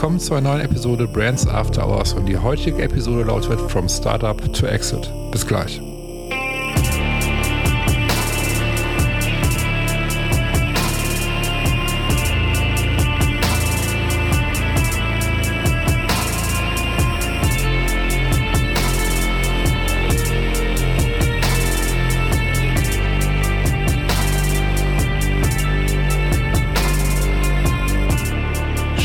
willkommen zu einer neuen Episode Brands After Hours und die heutige Episode lautet From Startup to Exit. Bis gleich.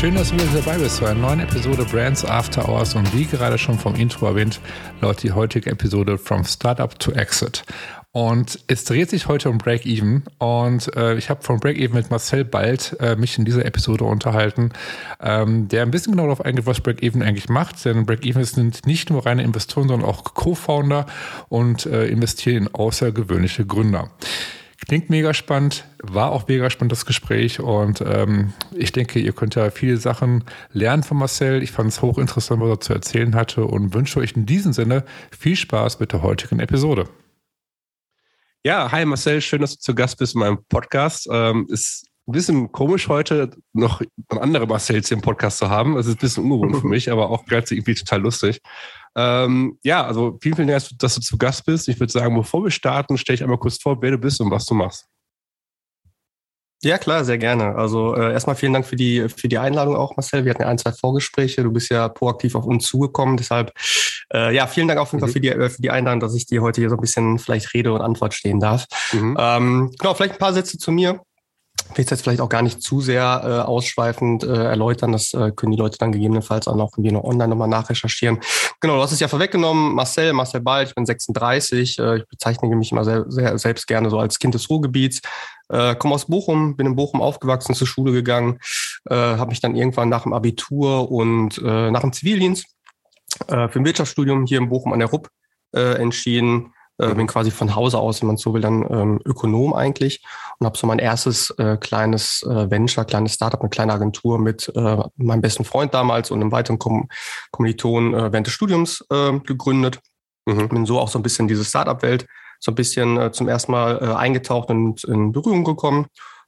Schön, dass du wieder dabei bist zu einer neuen Episode Brands After Hours und wie gerade schon vom Intro erwähnt, lautet die heutige Episode From Startup to Exit. Und es dreht sich heute um Break-Even und äh, ich habe von Break-Even mit Marcel Bald äh, mich in dieser Episode unterhalten, ähm, der ein bisschen genau darauf eingeht, was Break-Even eigentlich macht. Denn Break-Even sind nicht nur reine Investoren, sondern auch Co-Founder und äh, investieren in außergewöhnliche Gründer. Klingt mega spannend, war auch mega spannend das Gespräch und ähm, ich denke, ihr könnt ja viele Sachen lernen von Marcel. Ich fand es hochinteressant, was er zu erzählen hatte und wünsche euch in diesem Sinne viel Spaß mit der heutigen Episode. Ja, hi Marcel, schön, dass du zu Gast bist in meinem Podcast. Ähm, ist ein bisschen komisch heute noch andere Marcells hier im Podcast zu haben. Es ist ein bisschen ungewohnt für mich, aber auch gleichzeitig irgendwie total lustig. Ähm, ja, also vielen, vielen Dank, dass du zu Gast bist. Ich würde sagen, bevor wir starten, stelle ich einmal kurz vor, wer du bist und was du machst. Ja, klar, sehr gerne. Also äh, erstmal vielen Dank für die, für die Einladung auch, Marcel. Wir hatten ja ein, zwei Vorgespräche. Du bist ja proaktiv auf uns zugekommen. Deshalb, äh, ja, vielen Dank auf jeden Fall mhm. für, die, äh, für die Einladung, dass ich dir heute hier so ein bisschen vielleicht Rede und Antwort stehen darf. Mhm. Ähm, genau, vielleicht ein paar Sätze zu mir will es jetzt vielleicht auch gar nicht zu sehr äh, ausschweifend äh, erläutern. Das äh, können die Leute dann gegebenenfalls auch noch irgendwie noch online nochmal nachrecherchieren. Genau, du hast es ja vorweggenommen. Marcel, Marcel Ball, ich bin 36. Äh, ich bezeichne mich immer sehr, sehr selbst gerne so als Kind des Ruhrgebiets. Äh, komme aus Bochum, bin in Bochum aufgewachsen, zur Schule gegangen, äh, habe mich dann irgendwann nach dem Abitur und äh, nach dem Zivildienst äh, für ein Wirtschaftsstudium hier in Bochum an der RUP äh, entschieden äh, bin quasi von Hause aus, wenn man so will, dann ähm, Ökonom eigentlich und habe so mein erstes äh, kleines äh, Venture, kleines Startup, eine kleine Agentur mit äh, meinem besten Freund damals und einem weiteren Kom Kommiliton äh, während des Studiums äh, gegründet. Mhm. Bin so auch so ein bisschen in diese Startup-Welt so ein bisschen äh, zum ersten Mal äh, eingetaucht und in Berührung gekommen.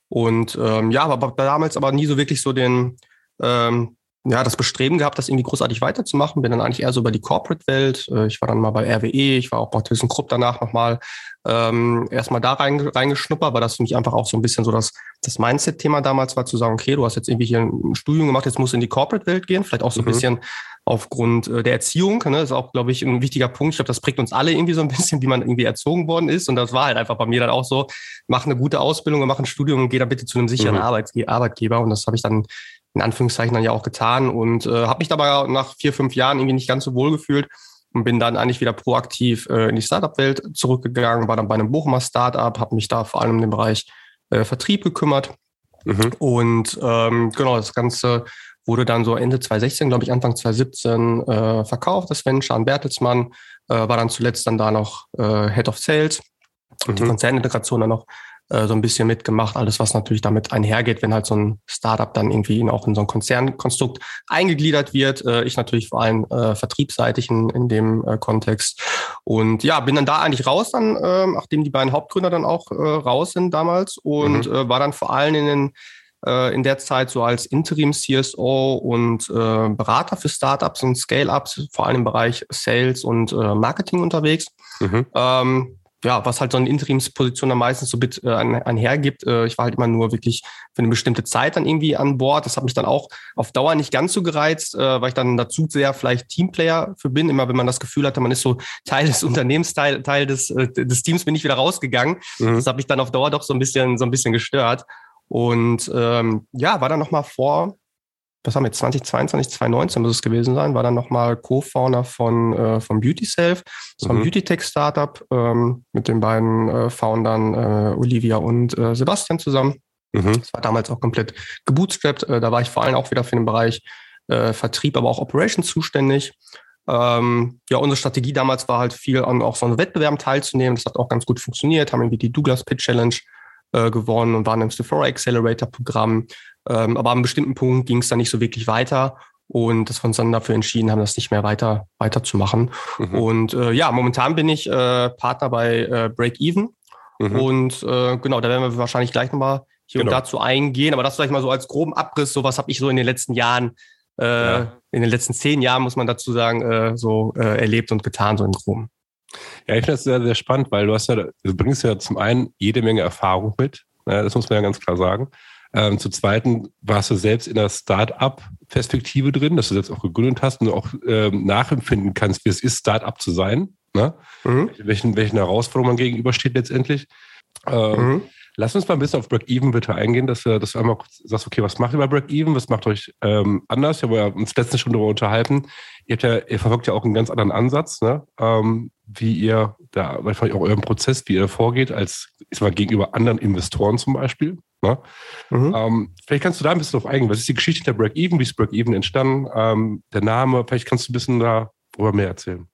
Und ähm, ja, aber damals aber nie so wirklich so den, ähm, ja, das Bestreben gehabt, das irgendwie großartig weiterzumachen. Bin dann eigentlich eher so über die Corporate-Welt. Äh, ich war dann mal bei RWE, ich war auch bei ThyssenKrupp danach nochmal ähm, erstmal da reingeschnuppert, weil das für mich einfach auch so ein bisschen so das, das Mindset-Thema damals war, zu sagen, okay, du hast jetzt irgendwie hier ein Studium gemacht, jetzt musst du in die Corporate-Welt gehen, vielleicht auch so ein mhm. bisschen aufgrund äh, der Erziehung. Ne? Das ist auch, glaube ich, ein wichtiger Punkt. Ich glaube, das prägt uns alle irgendwie so ein bisschen, wie man irgendwie erzogen worden ist. Und das war halt einfach bei mir dann auch so, mach eine gute Ausbildung, mach ein Studium und geh dann bitte zu einem sicheren mhm. Arbeitgeber. Und das habe ich dann in Anführungszeichen dann ja auch getan und äh, habe mich dabei nach vier, fünf Jahren irgendwie nicht ganz so wohl gefühlt und bin dann eigentlich wieder proaktiv äh, in die Startup-Welt zurückgegangen, war dann bei einem Bochumer Startup, habe mich da vor allem um den Bereich äh, Vertrieb gekümmert mhm. und ähm, genau, das Ganze wurde dann so Ende 2016, glaube ich, Anfang 2017 äh, verkauft, das Venture an Bertelsmann, äh, war dann zuletzt dann da noch äh, Head of Sales und mhm. die Konzernintegration dann noch äh, so ein bisschen mitgemacht. Alles, was natürlich damit einhergeht, wenn halt so ein Startup dann irgendwie auch in so ein Konzernkonstrukt eingegliedert wird. Äh, ich natürlich vor allem äh, vertriebsseitig in, in dem äh, Kontext. Und ja, bin dann da eigentlich raus, dann, äh, nachdem die beiden Hauptgründer dann auch äh, raus sind damals und mhm. äh, war dann vor allem in den äh, in der Zeit so als Interim-CSO und äh, Berater für Startups und Scale-Ups, vor allem im Bereich Sales und äh, Marketing unterwegs. Mhm. Ähm, ja, was halt so eine Interimsposition dann meistens so mit äh, einhergibt. Äh, ich war halt immer nur wirklich für eine bestimmte Zeit dann irgendwie an Bord. Das hat mich dann auch auf Dauer nicht ganz so gereizt, äh, weil ich dann dazu sehr vielleicht Teamplayer für bin. Immer wenn man das Gefühl hatte, man ist so Teil des Unternehmens, Teil, Teil des, äh, des Teams, bin ich wieder rausgegangen. Mhm. Das hat mich dann auf Dauer doch so ein bisschen, so ein bisschen gestört. Und ähm, ja, war dann nochmal vor was haben wir jetzt, 2022, 2019 muss es gewesen sein, war dann nochmal Co-Founder von, äh, von Beauty Self. Das war ein mhm. Beauty-Tech-Startup ähm, mit den beiden äh, Foundern äh, Olivia und äh, Sebastian zusammen. Mhm. Das war damals auch komplett gebootstrapped. Äh, da war ich vor allem auch wieder für den Bereich äh, Vertrieb, aber auch Operations zuständig. Ähm, ja, unsere Strategie damals war halt viel an auch so einem Wettbewerb teilzunehmen. Das hat auch ganz gut funktioniert, haben irgendwie die Douglas Pitch Challenge gewonnen und waren im Sephora Accelerator Programm. Ähm, aber an einem bestimmten Punkt ging es dann nicht so wirklich weiter und wir uns dann dafür entschieden haben, das nicht mehr weiter weiterzumachen. Mhm. Und äh, ja, momentan bin ich äh, Partner bei äh, Break Even. Mhm. Und äh, genau, da werden wir wahrscheinlich gleich nochmal hier genau. und dazu eingehen. Aber das vielleicht mal so als groben Abriss, so was habe ich so in den letzten Jahren äh, ja. in den letzten zehn Jahren, muss man dazu sagen, äh, so äh, erlebt und getan, so in Groben. Ja, ich finde das sehr, sehr spannend, weil du hast ja, du bringst ja zum einen jede Menge Erfahrung mit, ne, das muss man ja ganz klar sagen. Ähm, zum Zweiten warst du selbst in der Start-up-Perspektive drin, dass du das auch gegründet hast und auch ähm, nachempfinden kannst, wie es ist, Start-up zu sein. Ne? Mhm. Welchen, welchen Herausforderungen man gegenübersteht letztendlich. Ähm, mhm. Lass uns mal ein bisschen auf Break-Even bitte eingehen, dass du, dass du einmal kurz sagst, okay, was macht ihr bei Break-Even? Was macht euch ähm, anders? Wir haben uns letztens schon darüber unterhalten. Ihr, habt ja, ihr verfolgt ja auch einen ganz anderen Ansatz, ne? ähm, wie ihr da, vielleicht auch euren Prozess, wie ihr vorgeht, als ich sag mal, gegenüber anderen Investoren zum Beispiel. Ne? Mhm. Ähm, vielleicht kannst du da ein bisschen drauf eingehen. Was ist die Geschichte der Break-Even? Wie ist Break-Even entstanden? Ähm, der Name, vielleicht kannst du ein bisschen darüber mehr erzählen.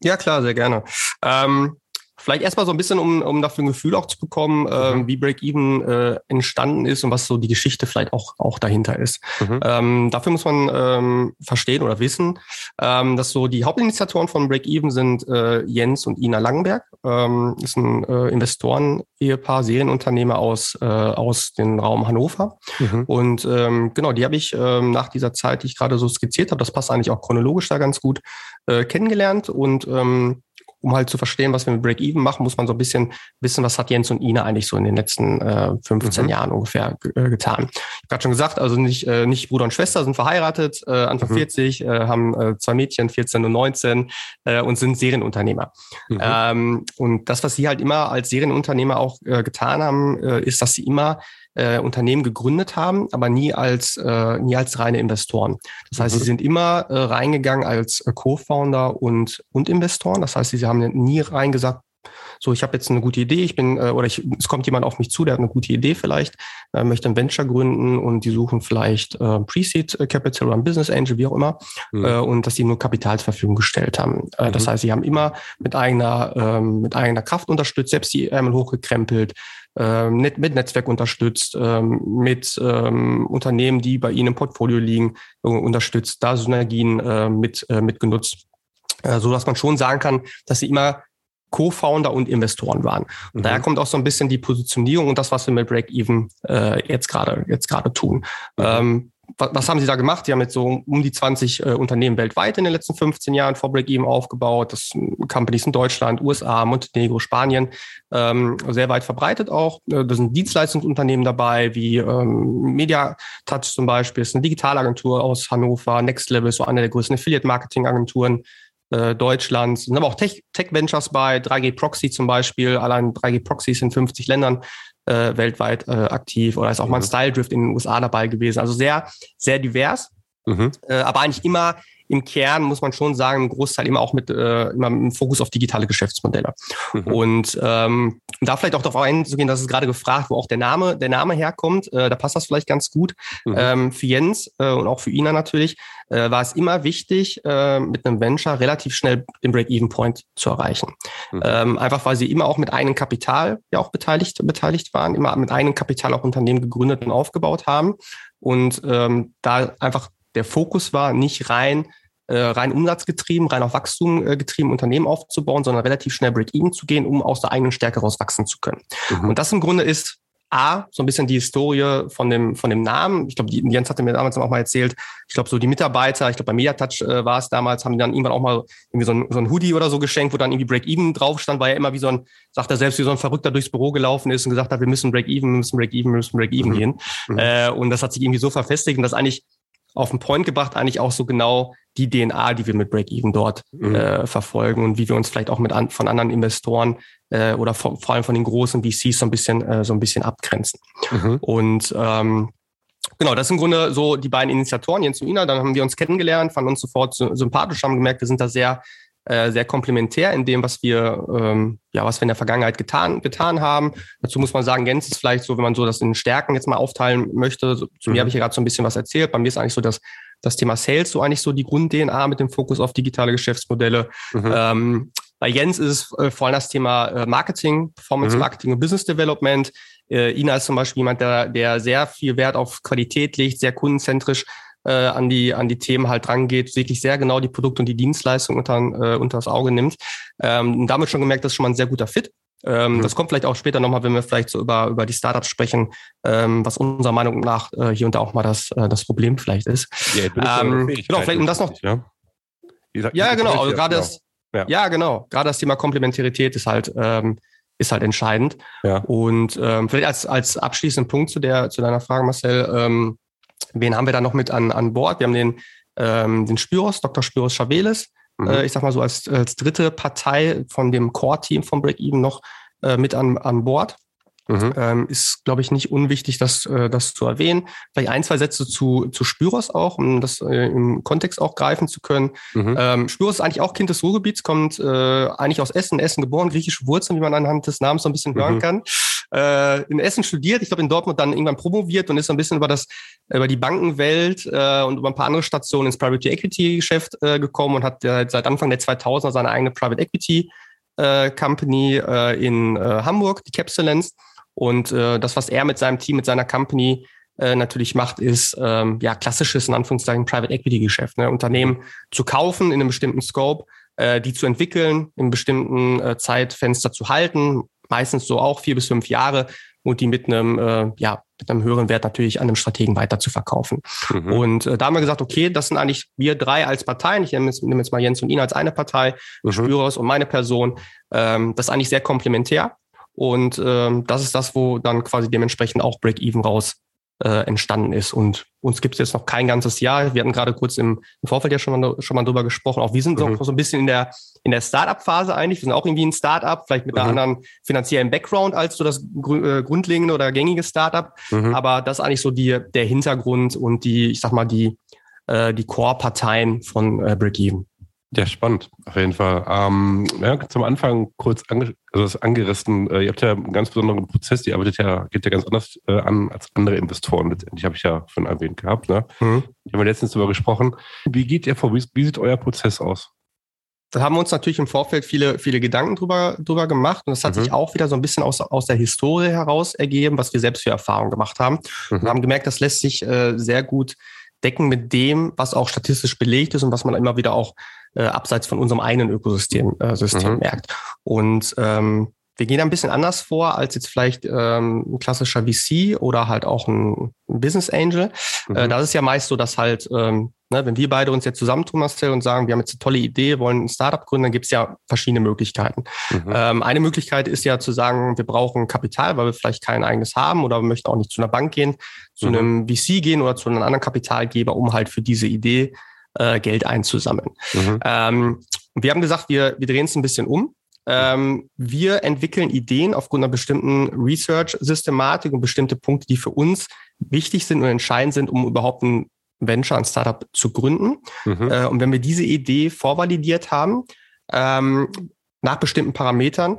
Ja, klar, sehr gerne. Ähm, Vielleicht erstmal so ein bisschen, um, um dafür ein Gefühl auch zu bekommen, äh, mhm. wie Break-Even äh, entstanden ist und was so die Geschichte vielleicht auch, auch dahinter ist. Mhm. Ähm, dafür muss man ähm, verstehen oder wissen, ähm, dass so die Hauptinitiatoren von Break-Even sind äh, Jens und Ina Langenberg. Ähm, ist ein äh, Investoren-Ehepaar, Serienunternehmer aus, äh, aus dem Raum Hannover. Mhm. Und ähm, genau, die habe ich ähm, nach dieser Zeit, die ich gerade so skizziert habe, das passt eigentlich auch chronologisch da ganz gut, äh, kennengelernt und ähm, um halt zu verstehen, was wir mit Break-Even machen, muss man so ein bisschen wissen, was hat Jens und Ina eigentlich so in den letzten äh, 15 mhm. Jahren ungefähr äh, getan. Ich habe gerade schon gesagt, also nicht, äh, nicht Bruder und Schwester sind verheiratet, äh, Anfang mhm. 40, äh, haben äh, zwei Mädchen, 14 und 19 äh, und sind Serienunternehmer. Mhm. Ähm, und das, was sie halt immer als Serienunternehmer auch äh, getan haben, äh, ist, dass sie immer äh, Unternehmen gegründet haben, aber nie als, äh, nie als reine Investoren. Das heißt, mhm. sie sind immer äh, reingegangen als äh, Co-Founder und, und Investoren. Das heißt, sie haben nie reingesagt, so, ich habe jetzt eine gute Idee, ich bin, äh, oder ich, es kommt jemand auf mich zu, der hat eine gute Idee vielleicht, äh, möchte ein Venture gründen und die suchen vielleicht äh, Pre-Seed Capital oder ein Business Angel, wie auch immer, mhm. äh, und dass sie nur Kapital zur Verfügung gestellt haben. Äh, mhm. Das heißt, sie haben immer mit eigener, ähm, mit eigener Kraft unterstützt, selbst die Ärmel hochgekrempelt, ähm, mit Netzwerk unterstützt, ähm, mit ähm, Unternehmen, die bei Ihnen im Portfolio liegen, äh, unterstützt, da Synergien äh, mit, äh, mitgenutzt, äh, so dass man schon sagen kann, dass sie immer Co-Founder und Investoren waren. Und mhm. daher kommt auch so ein bisschen die Positionierung und das, was wir mit Break-Even äh, jetzt gerade jetzt gerade tun. Mhm. Ähm, was, was, haben Sie da gemacht? Sie haben jetzt so um die 20 äh, Unternehmen weltweit in den letzten 15 Jahren vor Break-Even aufgebaut. Das sind Companies in Deutschland, USA, Montenegro, Spanien, ähm, sehr weit verbreitet auch. Äh, da sind Dienstleistungsunternehmen dabei, wie ähm, Media Touch zum Beispiel, das ist eine Digitalagentur aus Hannover, Next Level, so eine der größten Affiliate-Marketing-Agenturen äh, Deutschlands. Sind aber auch Tech-Ventures bei, 3G Proxy zum Beispiel. Allein 3G Proxy ist in 50 Ländern äh, weltweit äh, aktiv. Oder ist auch mhm. mal ein. Style Drift in den USA dabei gewesen. Also sehr, sehr divers. Mhm. Äh, aber eigentlich immer im Kern muss man schon sagen, ein Großteil immer auch mit, äh, immer mit einem Fokus auf digitale Geschäftsmodelle. Mhm. Und ähm, da vielleicht auch darauf einzugehen, dass es gerade gefragt, wo auch der Name, der Name herkommt, äh, da passt das vielleicht ganz gut. Mhm. Ähm, für Jens äh, und auch für Ina natürlich äh, war es immer wichtig, äh, mit einem Venture relativ schnell den Break-Even-Point zu erreichen. Mhm. Ähm, einfach weil sie immer auch mit einem Kapital ja auch beteiligt, beteiligt waren, immer mit einem Kapital auch Unternehmen gegründet und aufgebaut haben. Und ähm, da einfach der Fokus war, nicht rein äh, rein umsatzgetrieben, rein auf Wachstum äh, getrieben Unternehmen aufzubauen, sondern relativ schnell Break-Even zu gehen, um aus der eigenen Stärke raus wachsen zu können. Mhm. Und das im Grunde ist A, so ein bisschen die Historie von dem, von dem Namen. Ich glaube, Jens hatte mir damals auch mal erzählt, ich glaube, so die Mitarbeiter, ich glaube, bei Mediatouch äh, war es damals, haben die dann irgendwann auch mal irgendwie so ein, so ein Hoodie oder so geschenkt, wo dann irgendwie Break-Even drauf stand, weil er immer wie so ein, sagt er selbst, wie so ein Verrückter durchs Büro gelaufen ist und gesagt hat, wir müssen Break-Even, wir müssen Break-Even, wir müssen Break-Even mhm. gehen. Mhm. Äh, und das hat sich irgendwie so verfestigt und das eigentlich auf den Point gebracht, eigentlich auch so genau die DNA, die wir mit Break-Even dort mhm. äh, verfolgen und wie wir uns vielleicht auch mit an, von anderen Investoren äh, oder vor, vor allem von den großen VCs so ein bisschen äh, so ein bisschen abgrenzen. Mhm. Und ähm, genau, das sind im Grunde so die beiden Initiatoren, Jens und Ina. Dann haben wir uns kennengelernt, fanden uns sofort sympathisch, haben gemerkt, wir sind da sehr äh, sehr komplementär in dem, was wir, ähm, ja, was wir in der Vergangenheit getan, getan haben. Dazu muss man sagen, Jens ist vielleicht so, wenn man so das in Stärken jetzt mal aufteilen möchte. So, zu mhm. mir habe ich ja gerade so ein bisschen was erzählt. Bei mir ist eigentlich so das, das Thema Sales so eigentlich so die Grund-DNA mit dem Fokus auf digitale Geschäftsmodelle. Mhm. Ähm, bei Jens ist es äh, vor allem das Thema äh, Marketing, Performance mhm. Marketing und Business Development. Äh, Ina ist zum Beispiel jemand, der, der sehr viel Wert auf Qualität legt, sehr kundenzentrisch äh, an die an die Themen halt rangeht, wirklich sehr genau die Produkte und die Dienstleistungen unter, äh, unter das Auge nimmt. Ähm, damit schon gemerkt, das ist schon mal ein sehr guter Fit. Ähm, mhm. Das kommt vielleicht auch später nochmal, wenn wir vielleicht so über, über die Startups sprechen, ähm, was unserer Meinung nach äh, hier und da auch mal das, äh, das Problem vielleicht ist. Ja, ähm, genau, vielleicht um das noch. Ja, gesagt, ja genau, also gerade genau. das, ja. ja. genau, gerade das Thema Komplementarität ist halt, ähm, ist halt entscheidend. Ja. Und ähm, vielleicht als, als abschließenden Punkt zu der, zu deiner Frage, Marcel, ähm, wen haben wir da noch mit an, an Bord? Wir haben den, ähm, den Spyros, Dr. Spyros Chaveles, mhm. äh, ich sag mal so als, als dritte Partei von dem Core-Team von Break-Even noch äh, mit an, an Bord. Mhm. Ähm, ist, glaube ich, nicht unwichtig, das, äh, das zu erwähnen. Vielleicht ein, zwei Sätze zu, zu Spyros auch, um das äh, im Kontext auch greifen zu können. Mhm. Ähm, Spyros ist eigentlich auch Kind des Ruhrgebiets, kommt äh, eigentlich aus Essen, Essen geboren, griechische Wurzeln, wie man anhand des Namens so ein bisschen mhm. hören kann. Äh, in Essen studiert, ich glaube in Dortmund dann irgendwann promoviert und ist so ein bisschen über das über die Bankenwelt äh, und über ein paar andere Stationen ins Private Equity Geschäft äh, gekommen und hat äh, seit Anfang der 2000er seine eigene Private Equity äh, Company äh, in äh, Hamburg, die Capsulence. Und äh, das, was er mit seinem Team, mit seiner Company äh, natürlich macht, ist ähm, ja klassisches in Anführungszeichen Private Equity Geschäft. Ne? Unternehmen zu kaufen in einem bestimmten Scope, äh, die zu entwickeln, einem bestimmten äh, Zeitfenster zu halten, meistens so auch vier bis fünf Jahre und die mit einem äh, ja mit einem höheren Wert natürlich an einem Strategen weiter zu verkaufen. Mhm. Und äh, da haben wir gesagt, okay, das sind eigentlich wir drei als Parteien. Ich nehme jetzt, nehme jetzt mal Jens und ihn als eine Partei, mhm. Spüros und meine Person. Ähm, das ist eigentlich sehr komplementär. Und ähm, das ist das, wo dann quasi dementsprechend auch Break-Even raus äh, entstanden ist. Und uns gibt es jetzt noch kein ganzes Jahr. Wir hatten gerade kurz im, im Vorfeld ja schon mal, schon mal drüber gesprochen. Auch wir sind mhm. noch so ein bisschen in der, in der Startup-Phase eigentlich. Wir sind auch irgendwie ein Startup, vielleicht mit mhm. einem anderen finanziellen Background als so das gr äh, grundlegende oder gängige Startup. Mhm. Aber das ist eigentlich so die, der Hintergrund und die, ich sag mal, die, äh, die Core-Parteien von äh, Break-Even. Ja, spannend, auf jeden Fall. Ähm, ja, zum Anfang kurz ange also das angerissen. Äh, ihr habt ja einen ganz besonderen Prozess, die arbeitet ja, geht ja ganz anders äh, an als andere Investoren. Letztendlich habe ich ja schon erwähnt gehabt. Ne? Mhm. Die haben wir letztens darüber gesprochen. Wie geht ihr vor? Wie, wie sieht euer Prozess aus? Da haben wir uns natürlich im Vorfeld viele, viele Gedanken drüber, drüber gemacht. Und das hat mhm. sich auch wieder so ein bisschen aus, aus der Historie heraus ergeben, was wir selbst für Erfahrungen gemacht haben. Mhm. Und haben gemerkt, das lässt sich äh, sehr gut decken mit dem, was auch statistisch belegt ist und was man immer wieder auch äh, abseits von unserem eigenen Ökosystem äh, System mhm. merkt. Und ähm, wir gehen ein bisschen anders vor als jetzt vielleicht ähm, ein klassischer VC oder halt auch ein, Business Angel. Äh, mhm. Äh, da ist es ja meist so, dass halt, ähm, ne, wenn wir beide uns jetzt zusammentun, Marcel, und sagen, wir haben jetzt eine tolle Idee, wollen ein Startup gründen, dann gibt es ja verschiedene Möglichkeiten. Mhm. Ähm, eine Möglichkeit ist ja zu sagen, wir brauchen Kapital, weil wir vielleicht kein eigenes haben oder wir möchten auch nicht zu einer Bank gehen, zu mhm. einem VC gehen oder zu einem anderen Kapitalgeber, um halt für diese Idee äh, Geld einzusammeln. Mhm. Ähm, wir haben gesagt, wir, wir drehen es ein bisschen um. Ähm, wir entwickeln Ideen aufgrund einer bestimmten Research-Systematik und bestimmte Punkte, die für uns wichtig sind und entscheidend sind, um überhaupt ein Venture, ein Startup zu gründen. Mhm. Äh, und wenn wir diese Idee vorvalidiert haben, ähm, nach bestimmten Parametern,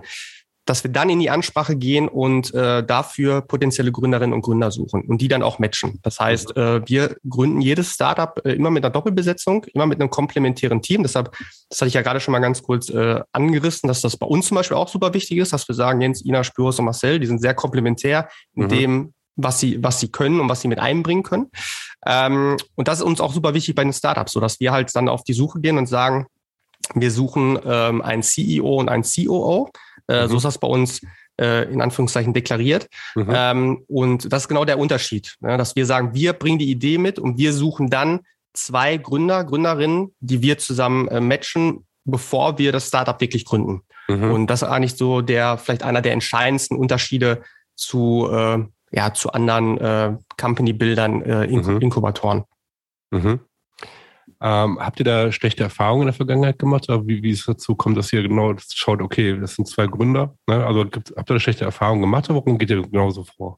dass wir dann in die Ansprache gehen und äh, dafür potenzielle Gründerinnen und Gründer suchen und die dann auch matchen. Das heißt, äh, wir gründen jedes Startup äh, immer mit einer Doppelbesetzung, immer mit einem komplementären Team. Deshalb, das hatte ich ja gerade schon mal ganz kurz äh, angerissen, dass das bei uns zum Beispiel auch super wichtig ist, dass wir sagen, Jens, Ina, Spüros und Marcel, die sind sehr komplementär in mhm. dem, was sie, was sie können und was sie mit einbringen können. Ähm, und das ist uns auch super wichtig bei den Startups, so dass wir halt dann auf die Suche gehen und sagen, wir suchen ähm, einen CEO und einen COO. Äh, mhm. So ist das bei uns äh, in Anführungszeichen deklariert. Mhm. Ähm, und das ist genau der Unterschied, ne? dass wir sagen, wir bringen die Idee mit und wir suchen dann zwei Gründer, Gründerinnen, die wir zusammen äh, matchen, bevor wir das Startup wirklich gründen. Mhm. Und das ist eigentlich so der, vielleicht einer der entscheidendsten Unterschiede zu, äh, ja, zu anderen äh, Company-Bildern, äh, mhm. Inkubatoren. Mhm. Ähm, habt ihr da schlechte Erfahrungen in der Vergangenheit gemacht? Oder wie, wie es dazu kommt, dass ihr genau schaut, okay, das sind zwei Gründer? Ne? Also gibt, habt ihr da schlechte Erfahrungen gemacht oder warum geht ihr genauso vor?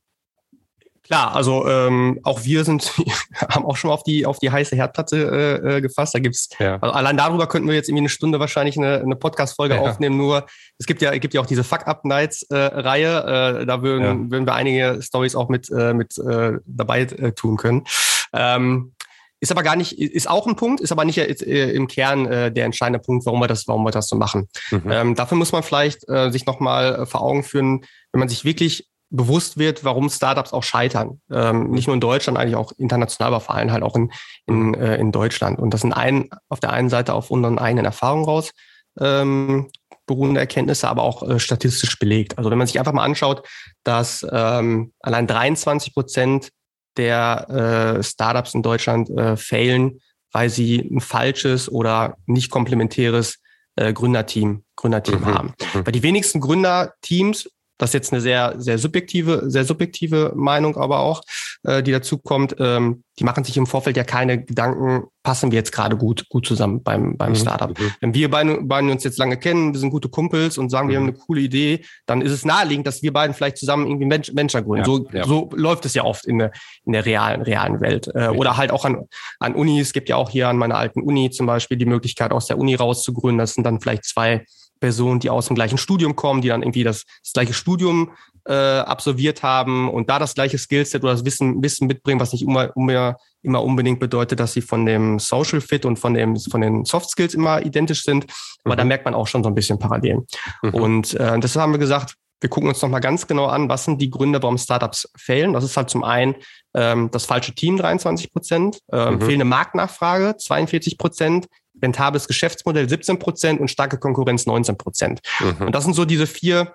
Klar, also ähm, auch wir sind, haben auch schon auf die auf die heiße Herdplatte äh, äh, gefasst. Da gibt's ja. also allein darüber könnten wir jetzt irgendwie eine Stunde wahrscheinlich eine, eine Podcast-Folge ja. aufnehmen. Nur es gibt ja gibt ja auch diese Fuck Up Nights äh, Reihe. Äh, da würden, ja. würden wir einige Stories auch mit äh, mit äh, dabei äh, tun können. Ähm, ist aber gar nicht, ist auch ein Punkt, ist aber nicht äh, im Kern äh, der entscheidende Punkt, warum wir das, warum wir das so machen. Mhm. Ähm, dafür muss man vielleicht äh, sich nochmal äh, vor Augen führen, wenn man sich wirklich bewusst wird, warum Startups auch scheitern. Ähm, nicht nur in Deutschland, eigentlich auch international, aber vor allem halt auch in, in, äh, in Deutschland. Und das sind ein, auf der einen Seite auf unseren eigenen Erfahrungen raus ähm, beruhende Erkenntnisse, aber auch äh, statistisch belegt. Also wenn man sich einfach mal anschaut, dass ähm, allein 23 Prozent der äh, Startups in Deutschland äh, failen, weil sie ein falsches oder nicht komplementäres äh, Gründerteam, Gründerteam mhm. haben. Mhm. Weil die wenigsten Gründerteams das ist jetzt eine sehr, sehr subjektive, sehr subjektive Meinung, aber auch, äh, die dazu kommt. Ähm, die machen sich im Vorfeld ja keine Gedanken, passen wir jetzt gerade gut, gut zusammen beim, beim mhm. Startup. Mhm. Wenn wir beide, beide uns jetzt lange kennen, wir sind gute Kumpels und sagen, wir haben mhm. eine coole Idee, dann ist es naheliegend, dass wir beiden vielleicht zusammen irgendwie Venture, Venture gründen. Ja, so, ja. so läuft es ja oft in der, in der realen, realen Welt. Äh, oder halt auch an, an Unis. Es gibt ja auch hier an meiner alten Uni zum Beispiel die Möglichkeit, aus der Uni rauszugründen. Das sind dann vielleicht zwei Personen, die aus dem gleichen Studium kommen, die dann irgendwie das, das gleiche Studium äh, absolviert haben und da das gleiche Skillset oder das Wissen, Wissen mitbringen, was nicht immer, immer, immer unbedingt bedeutet, dass sie von dem Social Fit und von, dem, von den Soft Skills immer identisch sind. Aber mhm. da merkt man auch schon so ein bisschen Parallelen. Mhm. Und äh, deshalb haben wir gesagt, wir gucken uns nochmal ganz genau an, was sind die Gründe, warum Startups fehlen. Das ist halt zum einen ähm, das falsche Team, 23 Prozent, ähm, mhm. fehlende Marktnachfrage, 42 Prozent, rentables Geschäftsmodell 17 Prozent und starke Konkurrenz 19 Prozent. Mhm. Und das sind so diese vier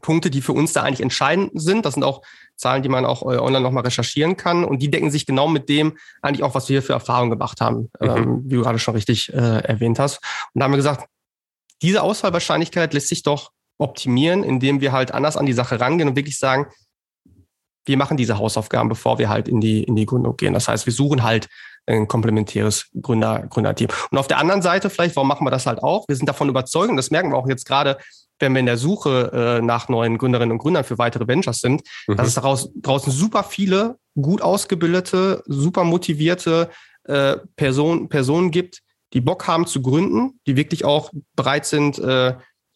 Punkte, die für uns da eigentlich entscheidend sind. Das sind auch Zahlen, die man auch äh, online nochmal recherchieren kann. Und die decken sich genau mit dem eigentlich auch, was wir hier für Erfahrungen gemacht haben, mhm. ähm, wie du gerade schon richtig äh, erwähnt hast. Und da haben wir gesagt, diese Auswahlwahrscheinlichkeit lässt sich doch optimieren, indem wir halt anders an die Sache rangehen und wirklich sagen, wir machen diese Hausaufgaben, bevor wir halt in die, in die Gründung gehen. Das heißt, wir suchen halt ein komplementäres Gründer, Gründerteam. Und auf der anderen Seite vielleicht, warum machen wir das halt auch? Wir sind davon überzeugt, und das merken wir auch jetzt gerade, wenn wir in der Suche äh, nach neuen Gründerinnen und Gründern für weitere Ventures sind, mhm. dass es daraus, draußen super viele gut ausgebildete, super motivierte äh, Person, Personen gibt, die Bock haben zu gründen, die wirklich auch bereit sind, äh,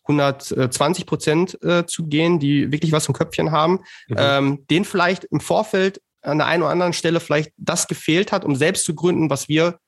120 Prozent äh, zu gehen, die wirklich was im Köpfchen haben, mhm. ähm, denen vielleicht im Vorfeld an der einen oder anderen Stelle vielleicht das gefehlt hat, um selbst zu gründen, was wir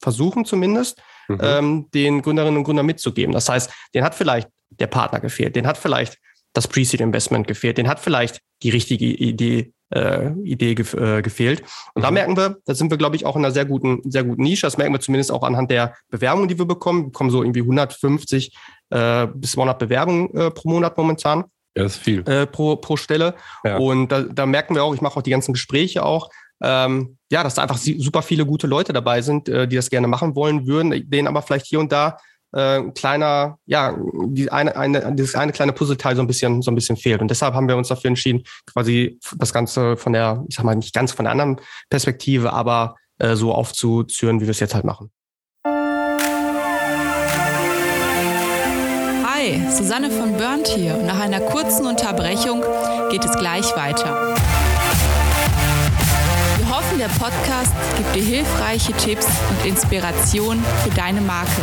versuchen zumindest, mhm. ähm, den Gründerinnen und Gründern mitzugeben. Das heißt, den hat vielleicht der Partner gefehlt, den hat vielleicht das Pre-Seed-Investment gefehlt, den hat vielleicht die richtige Idee, äh, Idee gef äh, gefehlt. Und mhm. da merken wir, da sind wir, glaube ich, auch in einer sehr guten, sehr guten Nische. Das merken wir zumindest auch anhand der Bewerbungen, die wir bekommen. Wir bekommen so irgendwie 150 äh, bis 200 Bewerbungen äh, pro Monat momentan. Ja, das ist viel. Äh, pro, pro Stelle. Ja. Und da, da merken wir auch, ich mache auch die ganzen Gespräche auch, ähm, ja, dass da einfach super viele gute Leute dabei sind, äh, die das gerne machen wollen würden, denen aber vielleicht hier und da äh, kleiner, ja, die eine, eine, dieses eine kleine Puzzleteil so ein bisschen, so ein bisschen fehlt. Und deshalb haben wir uns dafür entschieden, quasi das Ganze von der, ich sag mal, nicht ganz von der anderen Perspektive, aber äh, so aufzuzüren, wie wir es jetzt halt machen. Hi, Susanne von Burnt hier nach einer kurzen Unterbrechung geht es gleich weiter. Wir hoffen, der Podcast gibt dir hilfreiche Tipps und Inspiration für deine Marke.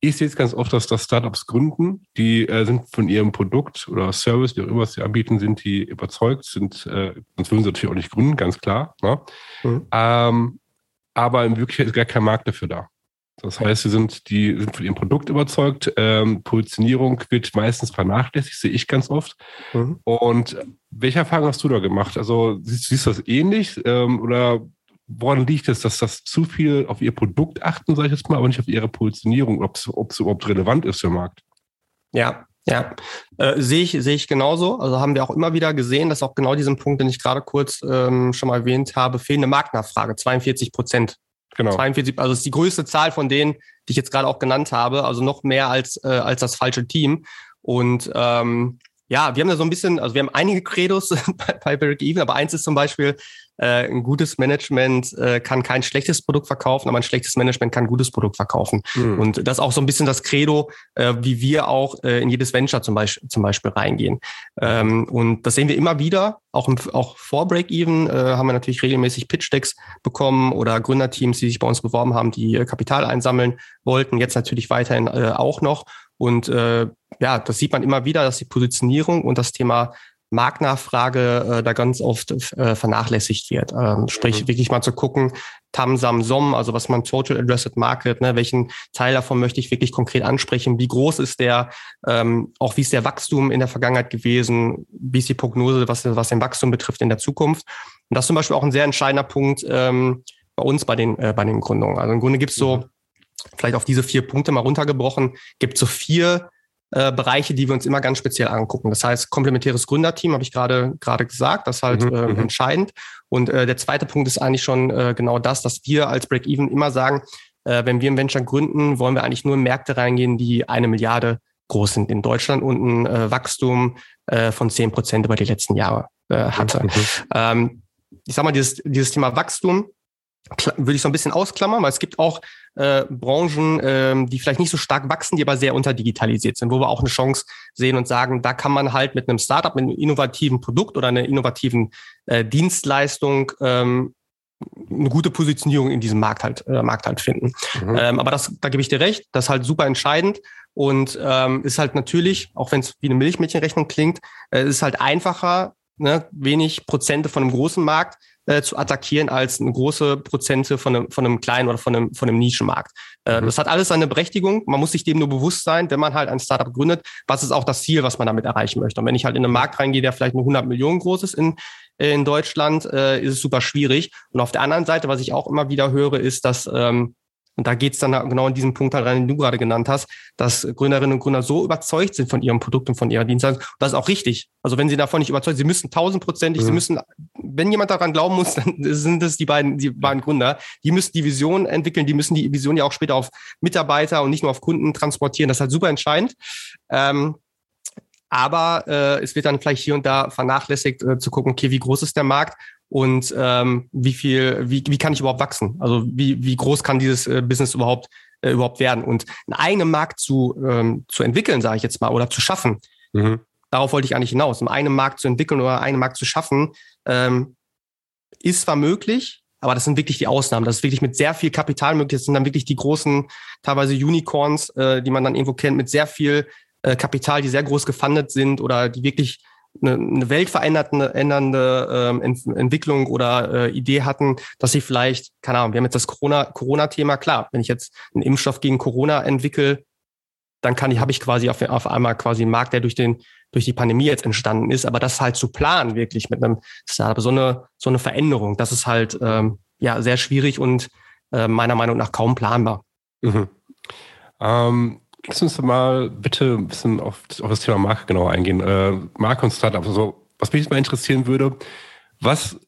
ich sehe es ganz oft, dass das Startups gründen, die äh, sind von ihrem Produkt oder Service, wie auch immer sie anbieten, sind die überzeugt, sind, äh, sonst würden sie natürlich auch nicht gründen, ganz klar. Ne? Mhm. Ähm, aber in Wirklichkeit ist gar kein Markt dafür da. Das heißt, sie sind, die sind von ihrem Produkt überzeugt. Ähm, Positionierung wird meistens vernachlässigt, sehe ich ganz oft. Mhm. Und welche Erfahrungen hast du da gemacht? Also siehst, siehst du das ähnlich ähm, oder woran liegt es, dass das zu viel auf ihr Produkt achten, sage ich jetzt mal, aber nicht auf ihre Positionierung, ob es überhaupt relevant ist für den Markt? Ja, ja, äh, sehe ich, sehe ich genauso. Also haben wir auch immer wieder gesehen, dass auch genau diesen Punkt, den ich gerade kurz ähm, schon mal erwähnt habe, fehlende Marktnachfrage, 42 Prozent. Genau. 42, also ist die größte Zahl von denen, die ich jetzt gerade auch genannt habe, also noch mehr als, äh, als das falsche Team. Und ähm, ja, wir haben da so ein bisschen, also wir haben einige Credos bei, bei Break Even, aber eins ist zum Beispiel, äh, ein gutes Management äh, kann kein schlechtes Produkt verkaufen, aber ein schlechtes Management kann ein gutes Produkt verkaufen. Mhm. Und das ist auch so ein bisschen das Credo, äh, wie wir auch äh, in jedes Venture zum Beispiel, zum Beispiel reingehen. Ähm, und das sehen wir immer wieder, auch, im, auch vor Break-Even äh, haben wir natürlich regelmäßig Pitch-Decks bekommen oder Gründerteams, die sich bei uns beworben haben, die äh, Kapital einsammeln wollten, jetzt natürlich weiterhin äh, auch noch. Und äh, ja, das sieht man immer wieder, dass die Positionierung und das Thema Marktnachfrage äh, da ganz oft äh, vernachlässigt wird. Ähm, sprich, mhm. wirklich mal zu gucken, Tam, Sam, Som, also was man Total Addressed Market, ne, welchen Teil davon möchte ich wirklich konkret ansprechen, wie groß ist der, ähm, auch wie ist der Wachstum in der Vergangenheit gewesen, wie ist die Prognose, was, was den Wachstum betrifft in der Zukunft. Und das ist zum Beispiel auch ein sehr entscheidender Punkt ähm, bei uns bei den, äh, bei den Gründungen. Also im Grunde gibt es so, mhm. vielleicht auf diese vier Punkte mal runtergebrochen, gibt so vier äh, Bereiche, die wir uns immer ganz speziell angucken. Das heißt, komplementäres Gründerteam, habe ich gerade gerade gesagt, das ist halt mhm, äh, entscheidend. Und äh, der zweite Punkt ist eigentlich schon äh, genau das, dass wir als Break-Even immer sagen, äh, wenn wir ein Venture gründen, wollen wir eigentlich nur in Märkte reingehen, die eine Milliarde groß sind in Deutschland und ein äh, Wachstum äh, von zehn Prozent über die letzten Jahre äh, hatte. Mhm. Ähm, ich sag mal, dieses, dieses Thema Wachstum würde ich so ein bisschen ausklammern, weil es gibt auch äh, Branchen, ähm, die vielleicht nicht so stark wachsen, die aber sehr unterdigitalisiert sind, wo wir auch eine Chance sehen und sagen, da kann man halt mit einem Startup, mit einem innovativen Produkt oder einer innovativen äh, Dienstleistung ähm, eine gute Positionierung in diesem Markt halt, äh, Markt halt finden. Mhm. Ähm, aber das, da gebe ich dir recht, das ist halt super entscheidend und ähm, ist halt natürlich, auch wenn es wie eine Milchmädchenrechnung klingt, äh, ist halt einfacher, ne, wenig Prozente von einem großen Markt äh, zu attackieren als eine große Prozente von einem, von einem kleinen oder von einem, von einem Nischenmarkt. Äh, mhm. Das hat alles seine Berechtigung. Man muss sich dem nur bewusst sein, wenn man halt ein Startup gründet, was ist auch das Ziel, was man damit erreichen möchte. Und wenn ich halt in einen Markt reingehe, der vielleicht nur 100 Millionen groß ist in, in Deutschland, äh, ist es super schwierig. Und auf der anderen Seite, was ich auch immer wieder höre, ist, dass ähm, und da geht es dann genau in diesen Punkt halt rein, den du gerade genannt hast, dass Gründerinnen und Gründer so überzeugt sind von ihrem Produkt und von ihrer Dienstleistung. Das ist auch richtig. Also wenn sie davon nicht überzeugt, sie müssen tausendprozentig, mhm. sie müssen, wenn jemand daran glauben muss, dann sind es die beiden, die beiden Gründer. Die müssen die Vision entwickeln, die müssen die Vision ja auch später auf Mitarbeiter und nicht nur auf Kunden transportieren. Das ist halt super entscheidend. Ähm, aber äh, es wird dann vielleicht hier und da vernachlässigt äh, zu gucken, okay, wie groß ist der Markt und ähm, wie viel, wie, wie kann ich überhaupt wachsen? Also wie, wie groß kann dieses äh, Business überhaupt äh, überhaupt werden? Und einen eigenen Markt zu, ähm, zu entwickeln, sage ich jetzt mal, oder zu schaffen, mhm. darauf wollte ich eigentlich hinaus. Um einen Markt zu entwickeln oder einen Markt zu schaffen, ähm, ist zwar möglich, aber das sind wirklich die Ausnahmen. Das ist wirklich mit sehr viel Kapital möglich. Das sind dann wirklich die großen, teilweise Unicorns, äh, die man dann irgendwo kennt, mit sehr viel äh, Kapital, die sehr groß gefundet sind oder die wirklich eine, eine weltverändernde ändernde, ähm, Ent Entwicklung oder äh, Idee hatten, dass sie vielleicht, keine Ahnung, wir haben jetzt das Corona-Thema, Corona klar, wenn ich jetzt einen Impfstoff gegen Corona entwickle, dann kann ich, habe ich quasi auf, auf einmal quasi einen Markt, der durch den, durch die Pandemie jetzt entstanden ist. Aber das halt zu planen, wirklich mit einem Startup, so eine, so eine Veränderung, das ist halt ähm, ja sehr schwierig und äh, meiner Meinung nach kaum planbar. Mhm. Ähm, Lass uns mal bitte ein bisschen auf, auf das Thema Marke genauer eingehen. Äh, Marke und Startup. Also, was mich mal interessieren würde, was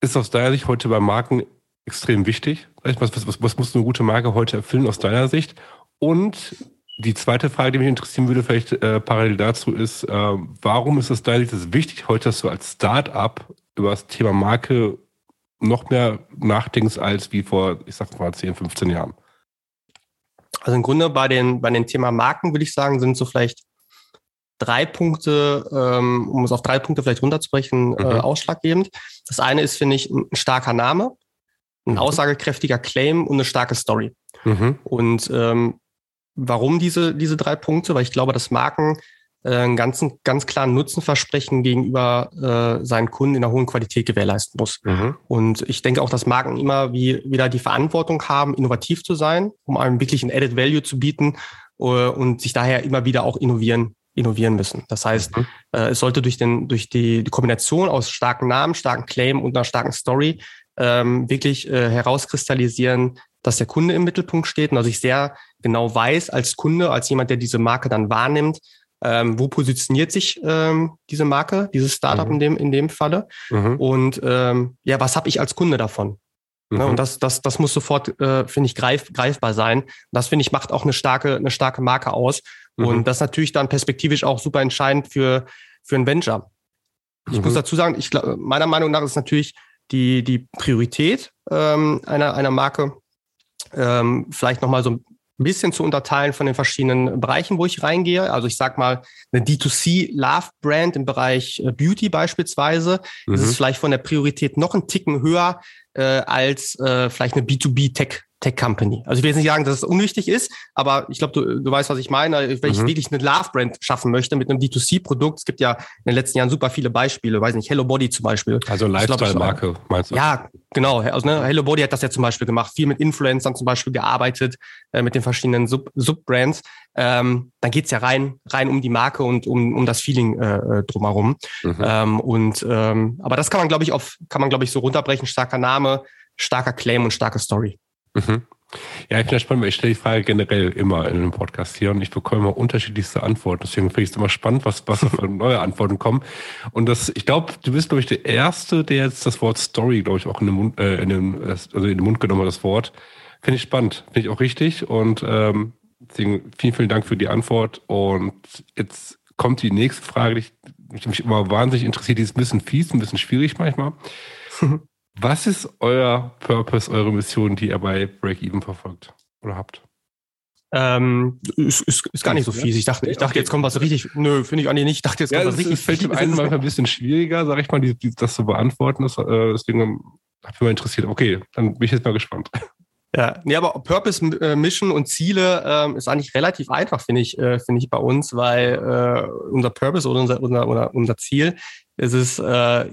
ist aus deiner Sicht heute bei Marken extrem wichtig? Was, was, was muss eine gute Marke heute erfüllen aus deiner Sicht? Und die zweite Frage, die mich interessieren würde, vielleicht äh, parallel dazu, ist, äh, warum ist es deiner Sicht wichtig heute, dass du als Startup über das Thema Marke noch mehr nachdenkst als wie vor, ich sag mal, 10, 15 Jahren? Also im Grunde bei den, bei den Thema Marken würde ich sagen, sind so vielleicht drei Punkte, ähm, um es auf drei Punkte vielleicht runterzubrechen, äh, mhm. äh, ausschlaggebend. Das eine ist, finde ich, ein starker Name, ein mhm. aussagekräftiger Claim und eine starke Story. Mhm. Und ähm, warum diese, diese drei Punkte? Weil ich glaube, dass Marken einen ganzen, ganz klaren Nutzenversprechen gegenüber äh, seinen Kunden in einer hohen Qualität gewährleisten muss. Mhm. Und ich denke auch, dass Marken immer wie, wieder die Verantwortung haben, innovativ zu sein, um einem wirklich ein Added Value zu bieten äh, und sich daher immer wieder auch innovieren innovieren müssen. Das heißt, mhm. äh, es sollte durch, den, durch die, die Kombination aus starken Namen, starken Claim und einer starken Story ähm, wirklich äh, herauskristallisieren, dass der Kunde im Mittelpunkt steht und dass ich sehr genau weiß als Kunde, als jemand, der diese Marke dann wahrnimmt, ähm, wo positioniert sich ähm, diese Marke, dieses Startup mhm. in dem in dem Falle mhm. und ähm, ja, was habe ich als Kunde davon? Ne, mhm. und das, das, das muss sofort, äh, finde ich, greif, greifbar sein. Das, finde ich, macht auch eine starke, eine starke Marke aus. Mhm. Und das ist natürlich dann perspektivisch auch super entscheidend für, für ein Venture. Ich mhm. muss dazu sagen, ich glaube, meiner Meinung nach ist natürlich die, die Priorität ähm, einer, einer Marke ähm, vielleicht nochmal so ein bisschen zu unterteilen von den verschiedenen Bereichen, wo ich reingehe. Also ich sag mal, eine D2C-Love-Brand im Bereich äh, Beauty beispielsweise, mhm. ist es vielleicht von der Priorität noch einen Ticken höher äh, als äh, vielleicht eine B2B-Tech Tech Company. Also ich will jetzt nicht sagen, dass es unwichtig ist, aber ich glaube, du, du weißt, was ich meine. Wenn ich mhm. wirklich eine Love-Brand schaffen möchte mit einem D2C-Produkt, es gibt ja in den letzten Jahren super viele Beispiele, weiß nicht, Hello Body zum Beispiel. Also Lifestyle-Marke, meinst du? Ja, genau. Also ne, Hello Body hat das ja zum Beispiel gemacht, viel mit Influencern zum Beispiel gearbeitet, äh, mit den verschiedenen Sub Sub-Brands. Ähm, dann geht's ja rein, rein um die Marke und um, um das Feeling äh, äh drumherum. Mhm. Ähm, und ähm, aber das kann man, glaube ich, auf, kann man, glaube ich, so runterbrechen, starker Name, starker Claim und starke Story. Mhm. Ja, ich finde das spannend, weil ich stelle die Frage generell immer in einem Podcast hier und ich bekomme immer unterschiedlichste Antworten. Deswegen finde ich es immer spannend, was, was für neue Antworten kommen. Und das, ich glaube, du bist, glaube ich, der Erste, der jetzt das Wort Story, glaube ich, auch in den Mund, äh, in den, also in den Mund genommen hat, das Wort. Finde ich spannend, finde ich auch richtig. Und ähm, deswegen vielen, vielen Dank für die Antwort. Und jetzt kommt die nächste Frage, die mich immer wahnsinnig interessiert, die ist ein bisschen fies, ein bisschen schwierig manchmal. Was ist euer Purpose, eure Mission, die ihr bei Break-Even verfolgt oder habt? Ähm, ist, ist, ist gar nicht so fies. Ich dachte, ich dachte, jetzt kommt was richtig. Nö, finde ich eigentlich nicht. Ich dachte, jetzt kommt ja, was richtig. Es fällt dem einen manchmal ein bisschen schwieriger, sag ich mal, die, die, das zu beantworten. Das, äh, deswegen habe ich mal interessiert. Okay, dann bin ich jetzt mal gespannt. Ja, nee, aber Purpose, äh, Mission und Ziele ähm, ist eigentlich relativ einfach, finde ich, äh, finde ich bei uns, weil äh, unser Purpose oder unser, unser, oder unser Ziel ist es, äh,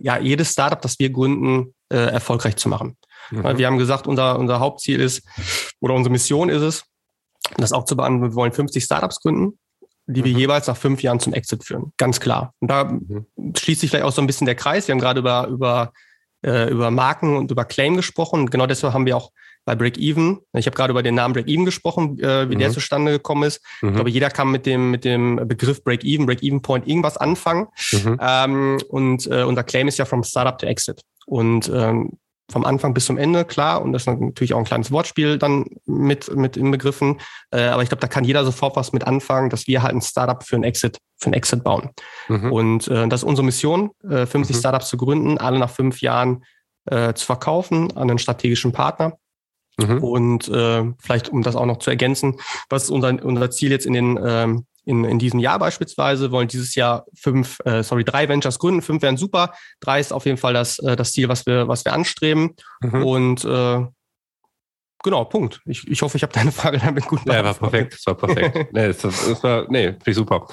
ja, jedes Startup, das wir gründen, äh, erfolgreich zu machen. Mhm. Wir haben gesagt, unser, unser Hauptziel ist, oder unsere Mission ist es, das auch zu beantworten, wir wollen 50 Startups gründen, die wir mhm. jeweils nach fünf Jahren zum Exit führen. Ganz klar. Und da mhm. schließt sich vielleicht auch so ein bisschen der Kreis. Wir haben gerade über, über, äh, über Marken und über Claim gesprochen. Und genau deshalb haben wir auch bei Break-Even. Ich habe gerade über den Namen Break-Even gesprochen, äh, wie mhm. der zustande gekommen ist. Mhm. Ich glaube, jeder kann mit dem, mit dem Begriff Break-Even, Break-Even-Point irgendwas anfangen. Mhm. Ähm, und äh, unser Claim ist ja from Startup to Exit. Und ähm, vom Anfang bis zum Ende, klar, und das ist natürlich auch ein kleines Wortspiel dann mit, mit inbegriffen. Äh, aber ich glaube, da kann jeder sofort was mit anfangen, dass wir halt ein Startup für ein Exit, für ein Exit bauen. Mhm. Und äh, das ist unsere Mission, äh, 50 mhm. Startups zu gründen, alle nach fünf Jahren äh, zu verkaufen an einen strategischen Partner. Mhm. Und äh, vielleicht, um das auch noch zu ergänzen, was ist unser, unser Ziel jetzt in den ähm, in, in diesem Jahr beispielsweise, wollen dieses Jahr fünf, äh, sorry, drei Ventures gründen, fünf wären super, drei ist auf jeden Fall das, äh, das Ziel, was wir, was wir anstreben. Mhm. Und äh, genau, Punkt. Ich, ich hoffe, ich habe deine Frage damit gut beantwortet. Ja, war perfekt, das war perfekt. nee, das, das war, nee, finde ich super.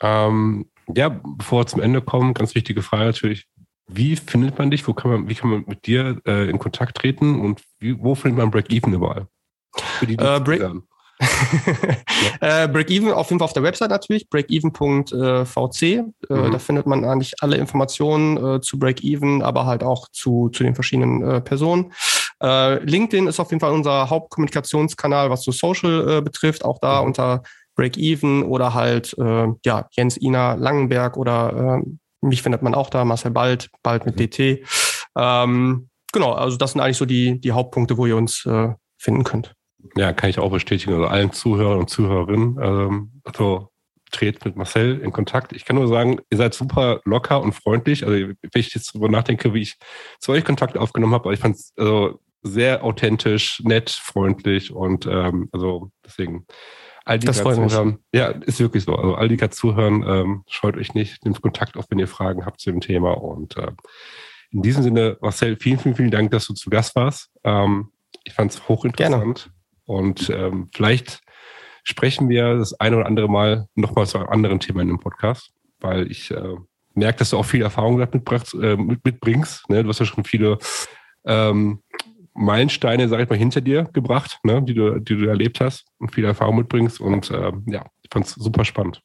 Ähm, ja, bevor wir zum Ende kommen, ganz wichtige Frage natürlich. Wie findet man dich? Wo kann man, wie kann man mit dir äh, in Kontakt treten und wie, wo findet man Break-Even überall? Für die, die äh, Break, ja. äh, Break-Even auf jeden Fall auf der Website natürlich, breakeven.vc. Äh, mhm. Da findet man eigentlich alle Informationen äh, zu Break-Even, aber halt auch zu, zu den verschiedenen äh, Personen. Äh, LinkedIn ist auf jeden Fall unser Hauptkommunikationskanal, was so Social äh, betrifft, auch da mhm. unter Break-Even oder halt ja, Jens Ina Langenberg oder mich findet man auch da, Marcel Bald, bald mit mhm. DT. Ähm, genau, also das sind eigentlich so die, die Hauptpunkte, wo ihr uns finden könnt. Ja, kann ich auch bestätigen. Also allen Zuhörern und Zuhörerinnen. Ähm, also tretet mit Marcel in Kontakt. Ich kann nur sagen, ihr seid super locker und freundlich. Also wenn ich jetzt darüber nachdenke, wie ich zu euch Kontakt aufgenommen habe, aber ich fand es also sehr authentisch, nett, freundlich und ähm, also deswegen all die, das freut zuhören, mich. ja, ist wirklich so. Also all die gerade zuhören, ähm, scheut euch nicht, nehmt Kontakt auf, wenn ihr Fragen habt zu dem Thema. Und äh, in diesem Sinne, Marcel, vielen, vielen, vielen Dank, dass du zu Gast warst. Ähm, ich fand es hochinteressant. Gerne. Und ähm, vielleicht sprechen wir das eine oder andere Mal nochmal zu einem anderen Thema in dem Podcast, weil ich äh, merke, dass du auch viel Erfahrung äh, mitbringst. Ne? Du hast ja schon viele ähm, Meilensteine, sag ich mal, hinter dir gebracht, ne? die, du, die du erlebt hast und viel Erfahrung mitbringst. Und äh, ja, ich fand es super spannend.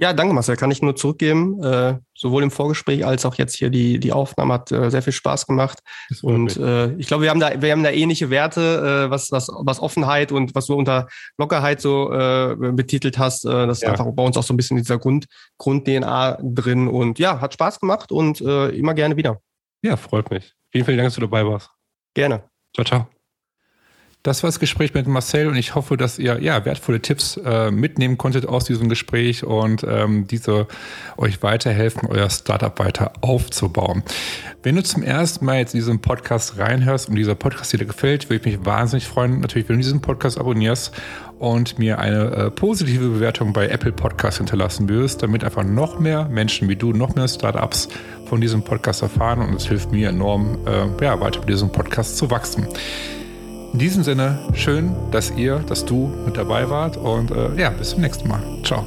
Ja, danke Marcel, kann ich nur zurückgeben. Äh, sowohl im Vorgespräch als auch jetzt hier die, die Aufnahme hat äh, sehr viel Spaß gemacht. Und äh, ich glaube, wir haben da, wir haben da ähnliche Werte, äh, was, was, was Offenheit und was du unter Lockerheit so äh, betitelt hast. Äh, das ja. ist einfach bei uns auch so ein bisschen dieser Grund, Grund-DNA drin. Und ja, hat Spaß gemacht und immer gerne wieder. Ja, freut mich. Vielen, vielen Dank, dass du dabei warst. Gerne. Ciao, ciao. Das war das Gespräch mit Marcel und ich hoffe, dass ihr ja wertvolle Tipps äh, mitnehmen konntet aus diesem Gespräch und ähm, diese euch weiterhelfen, euer Startup weiter aufzubauen. Wenn du zum ersten Mal jetzt diesen Podcast reinhörst und dieser Podcast dir gefällt, würde ich mich wahnsinnig freuen, natürlich, wenn du diesen Podcast abonnierst und mir eine äh, positive Bewertung bei Apple Podcasts hinterlassen wirst, damit einfach noch mehr Menschen wie du, noch mehr Startups von diesem Podcast erfahren und es hilft mir enorm, äh, ja, weiter mit diesem Podcast zu wachsen. In diesem Sinne, schön, dass ihr, dass du mit dabei wart und äh, ja, bis zum nächsten Mal. Ciao.